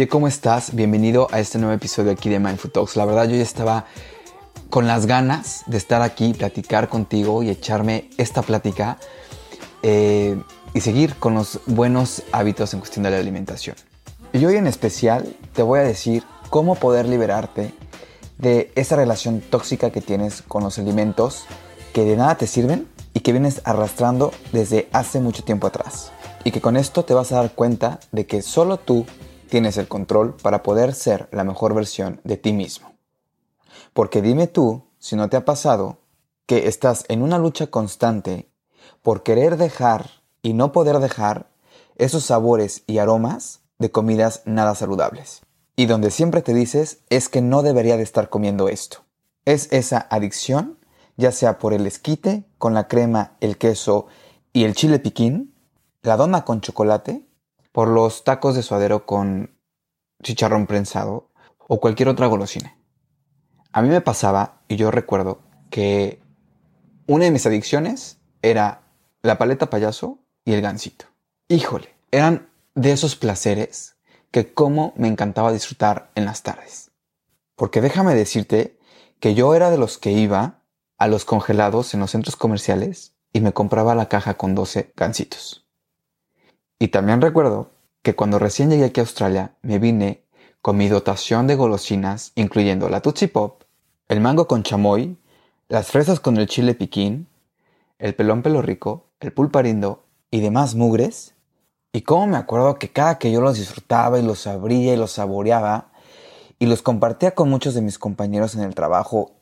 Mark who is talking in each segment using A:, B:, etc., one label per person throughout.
A: Oye, ¿cómo estás? Bienvenido a este nuevo episodio aquí de Mindful Talks. La verdad, yo ya estaba con las ganas de estar aquí, platicar contigo y echarme esta plática eh, y seguir con los buenos hábitos en cuestión de la alimentación. Y hoy en especial te voy a decir cómo poder liberarte de esa relación tóxica que tienes con los alimentos que de nada te sirven y que vienes arrastrando desde hace mucho tiempo atrás. Y que con esto te vas a dar cuenta de que solo tú tienes el control para poder ser la mejor versión de ti mismo. Porque dime tú, si no te ha pasado, que estás en una lucha constante por querer dejar y no poder dejar esos sabores y aromas de comidas nada saludables. Y donde siempre te dices es que no debería de estar comiendo esto. Es esa adicción, ya sea por el esquite con la crema, el queso y el chile piquín, la dona con chocolate, por los tacos de suadero con chicharrón prensado o cualquier otra golosina. A mí me pasaba, y yo recuerdo, que una de mis adicciones era la paleta payaso y el gansito. Híjole, eran de esos placeres que como me encantaba disfrutar en las tardes. Porque déjame decirte que yo era de los que iba a los congelados en los centros comerciales y me compraba la caja con 12 gansitos. Y también recuerdo que cuando recién llegué aquí a Australia me vine con mi dotación de golosinas, incluyendo la Tootsie Pop, el mango con chamoy, las fresas con el chile piquín, el pelón pelo rico, el pulparindo y demás mugres. Y cómo me acuerdo que cada que yo los disfrutaba y los abría y los saboreaba y los compartía con muchos de mis compañeros en el trabajo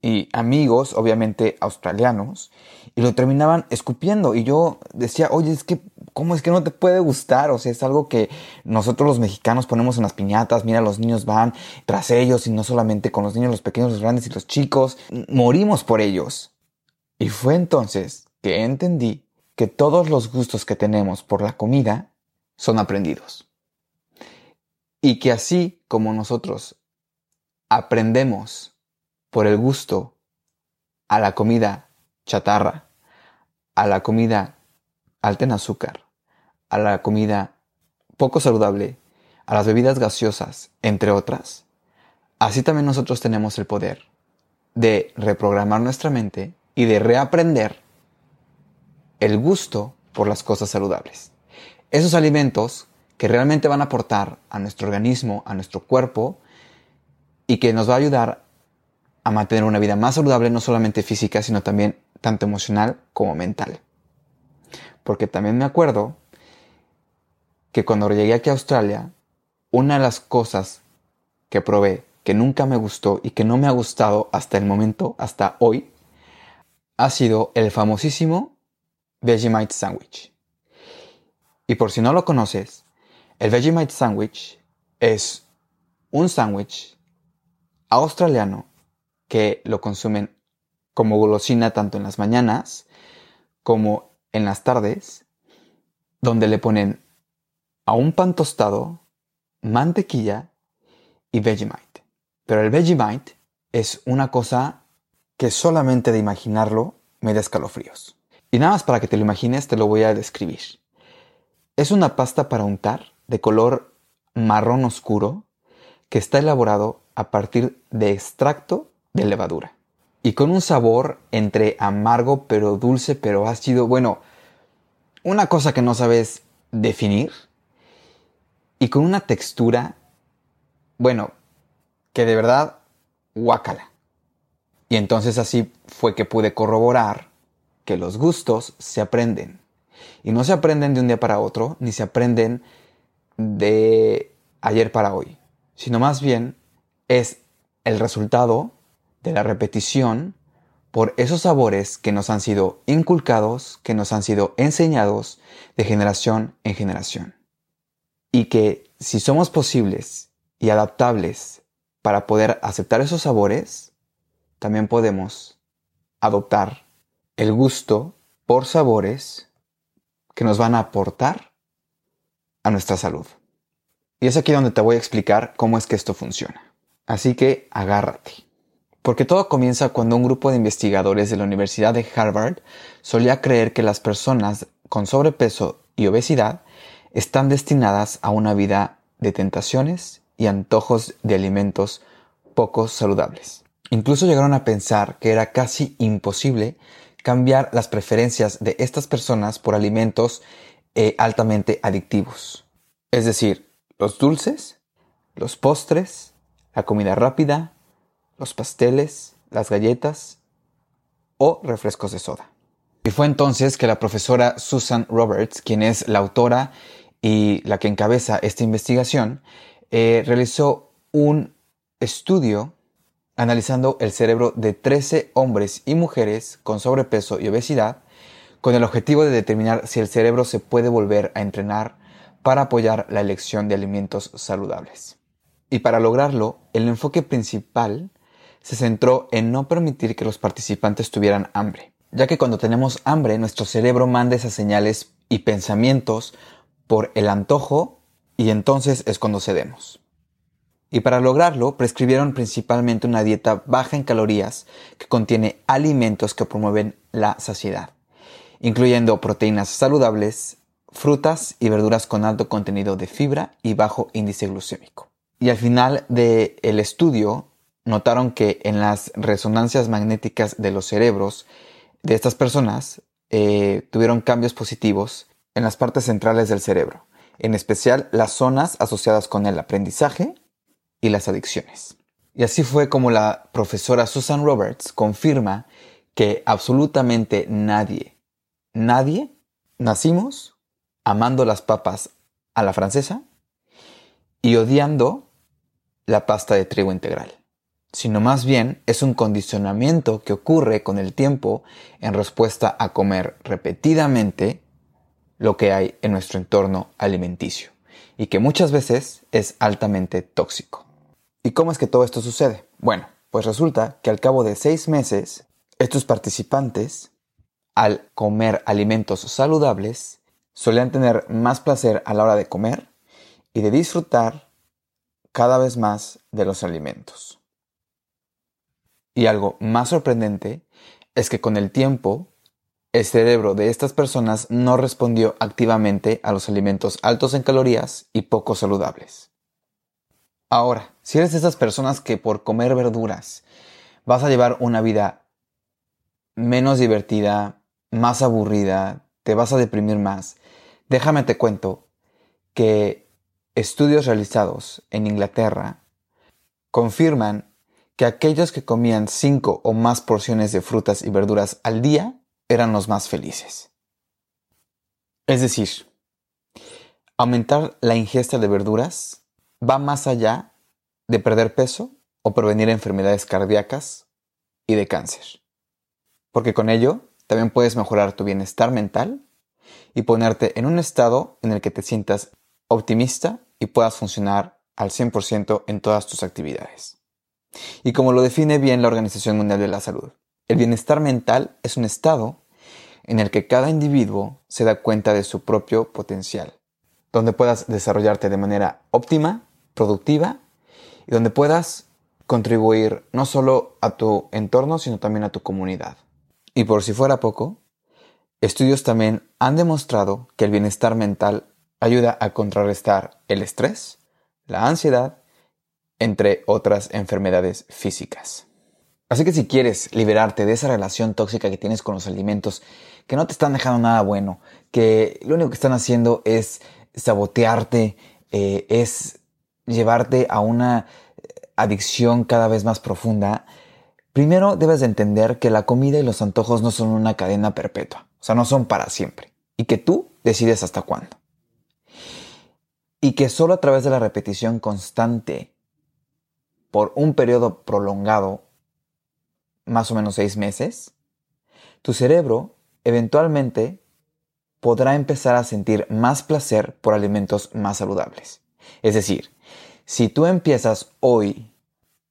A: y amigos, obviamente australianos, y lo terminaban escupiendo. Y yo decía, oye, es que, ¿cómo es que no te puede gustar? O sea, es algo que nosotros los mexicanos ponemos en las piñatas, mira, los niños van tras ellos, y no solamente con los niños, los pequeños, los grandes y los chicos, morimos por ellos. Y fue entonces que entendí que todos los gustos que tenemos por la comida son aprendidos. Y que así como nosotros aprendemos por el gusto a la comida chatarra, a la comida alta en azúcar, a la comida poco saludable, a las bebidas gaseosas, entre otras, así también nosotros tenemos el poder de reprogramar nuestra mente y de reaprender el gusto por las cosas saludables. Esos alimentos que realmente van a aportar a nuestro organismo, a nuestro cuerpo, y que nos va a ayudar a mantener una vida más saludable, no solamente física, sino también tanto emocional como mental. Porque también me acuerdo que cuando llegué aquí a Australia, una de las cosas que probé que nunca me gustó y que no me ha gustado hasta el momento, hasta hoy, ha sido el famosísimo Vegemite Sandwich. Y por si no lo conoces, el Vegemite Sandwich es un sándwich australiano que lo consumen como golosina tanto en las mañanas como en las tardes, donde le ponen a un pan tostado, mantequilla y Vegemite. Pero el Vegemite es una cosa que solamente de imaginarlo me da escalofríos. Y nada más para que te lo imagines, te lo voy a describir. Es una pasta para untar de color marrón oscuro que está elaborado a partir de extracto de levadura. Y con un sabor entre amargo pero dulce pero ácido. Bueno, una cosa que no sabes definir. Y con una textura, bueno, que de verdad, guácala. Y entonces así fue que pude corroborar que los gustos se aprenden. Y no se aprenden de un día para otro, ni se aprenden de ayer para hoy, sino más bien es el resultado de la repetición por esos sabores que nos han sido inculcados, que nos han sido enseñados de generación en generación. Y que si somos posibles y adaptables para poder aceptar esos sabores, también podemos adoptar el gusto por sabores que nos van a aportar a nuestra salud. Y es aquí donde te voy a explicar cómo es que esto funciona. Así que agárrate. Porque todo comienza cuando un grupo de investigadores de la Universidad de Harvard solía creer que las personas con sobrepeso y obesidad están destinadas a una vida de tentaciones y antojos de alimentos poco saludables. Incluso llegaron a pensar que era casi imposible cambiar las preferencias de estas personas por alimentos eh, altamente adictivos. Es decir, los dulces, los postres, la comida rápida, los pasteles, las galletas o refrescos de soda. Y fue entonces que la profesora Susan Roberts, quien es la autora y la que encabeza esta investigación, eh, realizó un estudio analizando el cerebro de 13 hombres y mujeres con sobrepeso y obesidad con el objetivo de determinar si el cerebro se puede volver a entrenar para apoyar la elección de alimentos saludables. Y para lograrlo, el enfoque principal se centró en no permitir que los participantes tuvieran hambre, ya que cuando tenemos hambre nuestro cerebro manda esas señales y pensamientos por el antojo y entonces es cuando cedemos. Y para lograrlo prescribieron principalmente una dieta baja en calorías que contiene alimentos que promueven la saciedad, incluyendo proteínas saludables, frutas y verduras con alto contenido de fibra y bajo índice glucémico. Y al final del el estudio notaron que en las resonancias magnéticas de los cerebros de estas personas eh, tuvieron cambios positivos en las partes centrales del cerebro, en especial las zonas asociadas con el aprendizaje y las adicciones. Y así fue como la profesora Susan Roberts confirma que absolutamente nadie, nadie nacimos amando las papas a la francesa y odiando la pasta de trigo integral, sino más bien es un condicionamiento que ocurre con el tiempo en respuesta a comer repetidamente lo que hay en nuestro entorno alimenticio y que muchas veces es altamente tóxico. ¿Y cómo es que todo esto sucede? Bueno, pues resulta que al cabo de seis meses, estos participantes, al comer alimentos saludables, solían tener más placer a la hora de comer y de disfrutar cada vez más de los alimentos. Y algo más sorprendente es que con el tiempo, el cerebro de estas personas no respondió activamente a los alimentos altos en calorías y poco saludables. Ahora, si eres de esas personas que por comer verduras vas a llevar una vida menos divertida, más aburrida, te vas a deprimir más, déjame te cuento que estudios realizados en Inglaterra confirman que aquellos que comían 5 o más porciones de frutas y verduras al día eran los más felices. Es decir, aumentar la ingesta de verduras va más allá de perder peso o prevenir enfermedades cardíacas y de cáncer. Porque con ello también puedes mejorar tu bienestar mental y ponerte en un estado en el que te sientas optimista y puedas funcionar al 100% en todas tus actividades. Y como lo define bien la Organización Mundial de la Salud, el bienestar mental es un estado en el que cada individuo se da cuenta de su propio potencial, donde puedas desarrollarte de manera óptima productiva y donde puedas contribuir no solo a tu entorno, sino también a tu comunidad. Y por si fuera poco, estudios también han demostrado que el bienestar mental ayuda a contrarrestar el estrés, la ansiedad, entre otras enfermedades físicas. Así que si quieres liberarte de esa relación tóxica que tienes con los alimentos, que no te están dejando nada bueno, que lo único que están haciendo es sabotearte, eh, es llevarte a una adicción cada vez más profunda, Primero debes de entender que la comida y los antojos no son una cadena perpetua, o sea, no son para siempre, y que tú decides hasta cuándo. Y que solo a través de la repetición constante por un periodo prolongado, más o menos seis meses, tu cerebro eventualmente podrá empezar a sentir más placer por alimentos más saludables. Es decir, si tú empiezas hoy,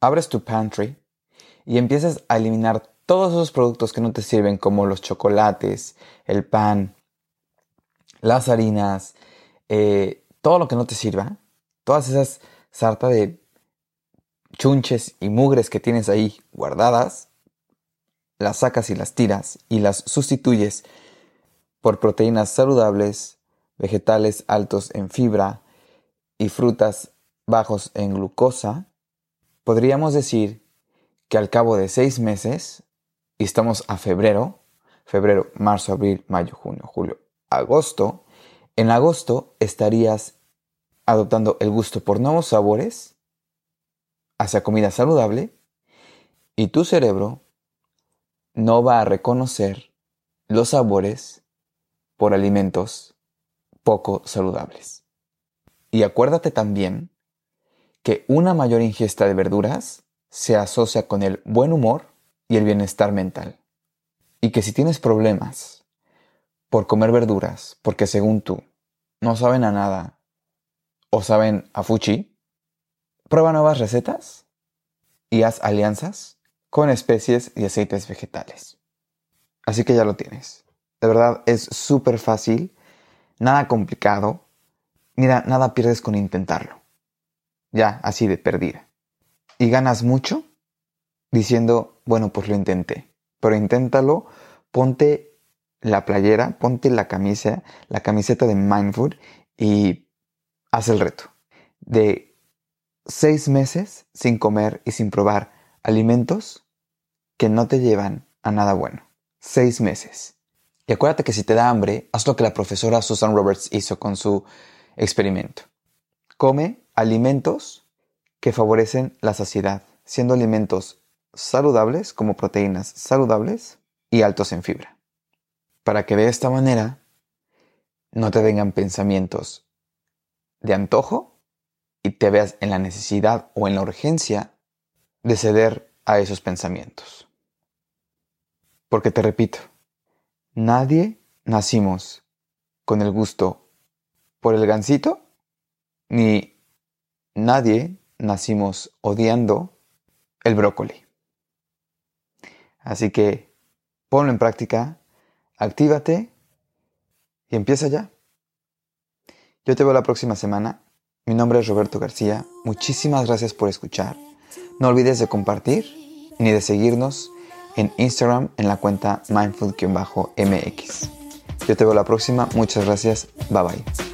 A: abres tu pantry y empiezas a eliminar todos esos productos que no te sirven como los chocolates, el pan, las harinas, eh, todo lo que no te sirva, todas esas sarta de chunches y mugres que tienes ahí guardadas, las sacas y las tiras y las sustituyes por proteínas saludables, vegetales altos en fibra y frutas bajos en glucosa, podríamos decir que al cabo de seis meses, y estamos a febrero, febrero, marzo, abril, mayo, junio, julio, agosto, en agosto estarías adoptando el gusto por nuevos sabores hacia comida saludable y tu cerebro no va a reconocer los sabores por alimentos poco saludables. Y acuérdate también que una mayor ingesta de verduras se asocia con el buen humor y el bienestar mental. Y que si tienes problemas por comer verduras, porque según tú no saben a nada o saben a fuchi, prueba nuevas recetas y haz alianzas con especies y aceites vegetales. Así que ya lo tienes. De verdad es súper fácil, nada complicado. Mira, nada pierdes con intentarlo. Ya, así de perdida. Y ganas mucho diciendo, bueno, pues lo intenté. Pero inténtalo, ponte la playera, ponte la camisa, la camiseta de Mindfood y haz el reto. De seis meses sin comer y sin probar alimentos que no te llevan a nada bueno. Seis meses. Y acuérdate que si te da hambre, haz lo que la profesora Susan Roberts hizo con su experimento. Come alimentos que favorecen la saciedad, siendo alimentos saludables como proteínas saludables y altos en fibra. Para que de esta manera no te vengan pensamientos de antojo y te veas en la necesidad o en la urgencia de ceder a esos pensamientos. Porque te repito, nadie nacimos con el gusto por el gansito, ni nadie nacimos odiando el brócoli. Así que ponlo en práctica, actívate y empieza ya. Yo te veo la próxima semana. Mi nombre es Roberto García. Muchísimas gracias por escuchar. No olvides de compartir ni de seguirnos en Instagram en la cuenta mindful-mx. Yo te veo la próxima. Muchas gracias. Bye bye.